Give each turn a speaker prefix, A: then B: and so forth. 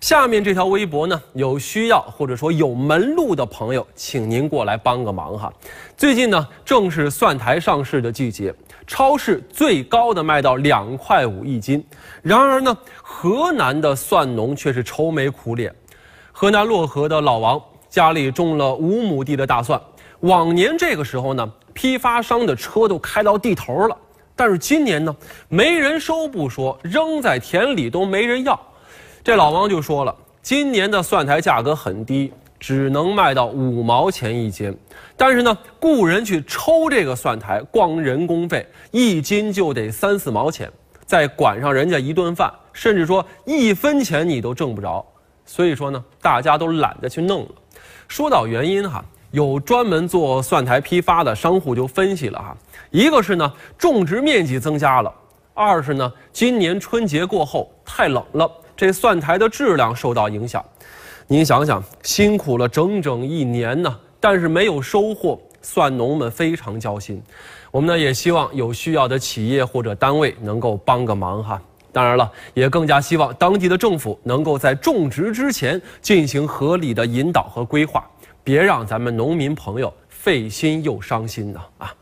A: 下面这条微博呢，有需要或者说有门路的朋友，请您过来帮个忙哈。最近呢，正是蒜苔上市的季节，超市最高的卖到两块五一斤。然而呢，河南的蒜农却是愁眉苦脸。河南漯河的老王家里种了五亩地的大蒜，往年这个时候呢，批发商的车都开到地头了，但是今年呢，没人收不说，扔在田里都没人要。这老王就说了，今年的蒜苔价格很低，只能卖到五毛钱一斤。但是呢，雇人去抽这个蒜苔，光人工费一斤就得三四毛钱，再管上人家一顿饭，甚至说一分钱你都挣不着。所以说呢，大家都懒得去弄了。说到原因哈，有专门做蒜苔批发的商户就分析了哈，一个是呢种植面积增加了，二是呢今年春节过后太冷了。这蒜苔的质量受到影响，您想想，辛苦了整整一年呢，但是没有收获，蒜农们非常焦心。我们呢也希望有需要的企业或者单位能够帮个忙哈。当然了，也更加希望当地的政府能够在种植之前进行合理的引导和规划，别让咱们农民朋友费心又伤心呢啊。